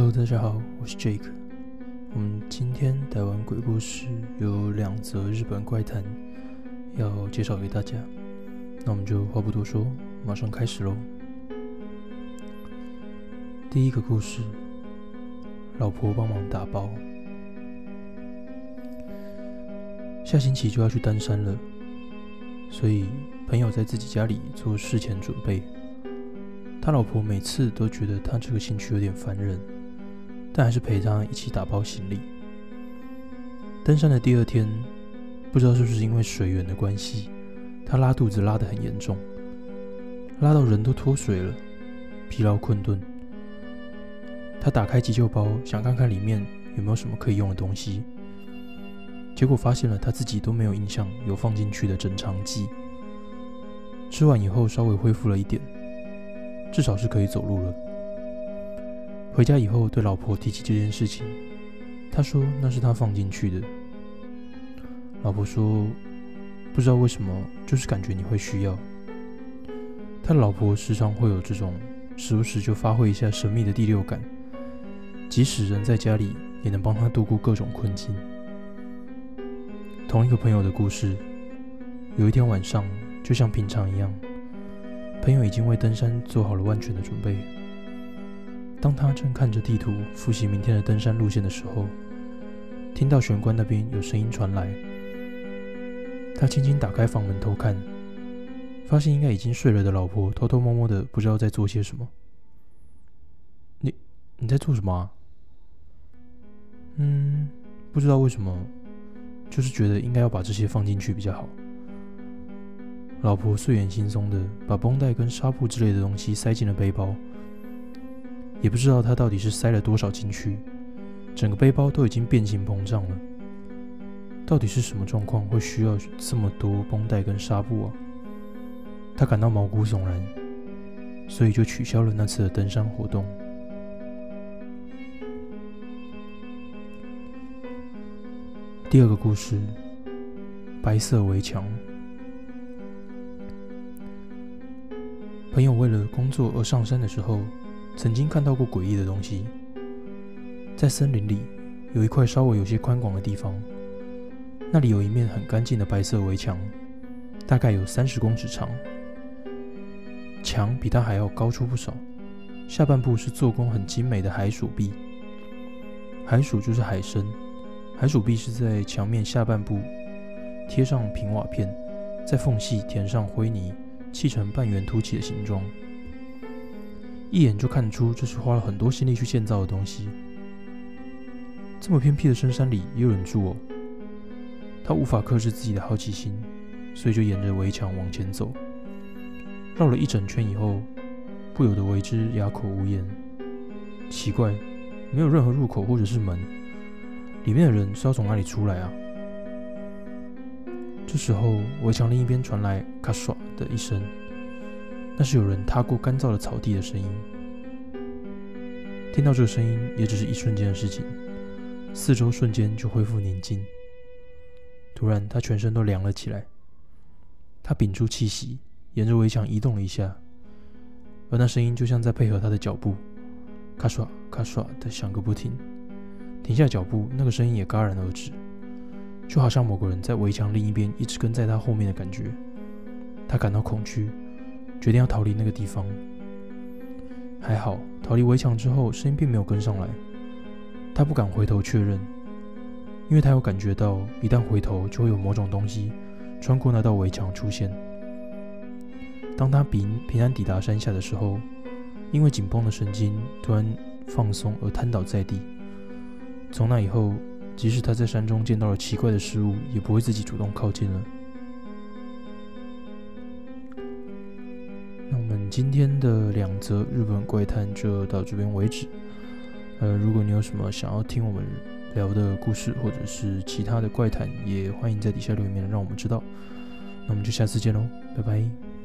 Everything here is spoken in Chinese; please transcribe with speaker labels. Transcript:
Speaker 1: Hello，大家好，我是 Jake。我们今天台湾鬼故事有两则日本怪谈要介绍给大家，那我们就话不多说，马上开始喽。第一个故事，老婆帮忙打包。下星期就要去登山了，所以朋友在自己家里做事前准备。他老婆每次都觉得他这个兴趣有点烦人。但还是陪他一起打包行李。登山的第二天，不知道是不是因为水源的关系，他拉肚子拉得很严重，拉到人都脱水了，疲劳困顿。他打开急救包，想看看里面有没有什么可以用的东西，结果发现了他自己都没有印象有放进去的整肠剂。吃完以后稍微恢复了一点，至少是可以走路了。回家以后，对老婆提起这件事情，他说那是他放进去的。老婆说不知道为什么，就是感觉你会需要。他老婆时常会有这种时不时就发挥一下神秘的第六感，即使人在家里，也能帮他度过各种困境。同一个朋友的故事，有一天晚上，就像平常一样，朋友已经为登山做好了万全的准备。当他正看着地图复习明天的登山路线的时候，听到玄关那边有声音传来。他轻轻打开房门偷看，发现应该已经睡了的老婆偷偷摸摸的不知道在做些什么。你你在做什么啊？嗯，不知道为什么，就是觉得应该要把这些放进去比较好。老婆睡眼惺忪的把绷带跟纱布之类的东西塞进了背包。也不知道他到底是塞了多少进去，整个背包都已经变形膨胀了。到底是什么状况会需要这么多绷带跟纱布啊？他感到毛骨悚然，所以就取消了那次的登山活动。第二个故事，白色围墙。朋友为了工作而上山的时候。曾经看到过诡异的东西，在森林里有一块稍微有些宽广的地方，那里有一面很干净的白色围墙，大概有三十公尺长，墙比它还要高出不少。下半部是做工很精美的海鼠壁，海鼠就是海参，海鼠壁是在墙面下半部贴上平瓦片，在缝隙填上灰泥，砌成半圆凸起的形状。一眼就看出这是花了很多心力去建造的东西。这么偏僻的深山里也有人住哦。他无法克制自己的好奇心，所以就沿着围墙往前走。绕了一整圈以后，不由得为之哑口无言。奇怪，没有任何入口或者是门，里面的人是要从哪里出来啊？这时候，围墙另一边传来“咔唰”的一声。那是有人踏过干燥的草地的声音。听到这个声音，也只是一瞬间的事情，四周瞬间就恢复宁静。突然，他全身都凉了起来。他屏住气息，沿着围墙移动了一下，而那声音就像在配合他的脚步，咔唰咔唰的响个不停。停下脚步，那个声音也戛然而止，就好像某个人在围墙另一边一直跟在他后面的感觉。他感到恐惧。决定要逃离那个地方，还好逃离围墙之后，声音并没有跟上来。他不敢回头确认，因为他有感觉到，一旦回头就会有某种东西穿过那道围墙出现。当他平平安抵达山下的时候，因为紧绷的神经突然放松而瘫倒在地。从那以后，即使他在山中见到了奇怪的事物，也不会自己主动靠近了。今天的两则日本怪谈就到这边为止。呃，如果你有什么想要听我们聊的故事，或者是其他的怪谈，也欢迎在底下留言让我们知道。那我们就下次见喽，拜拜。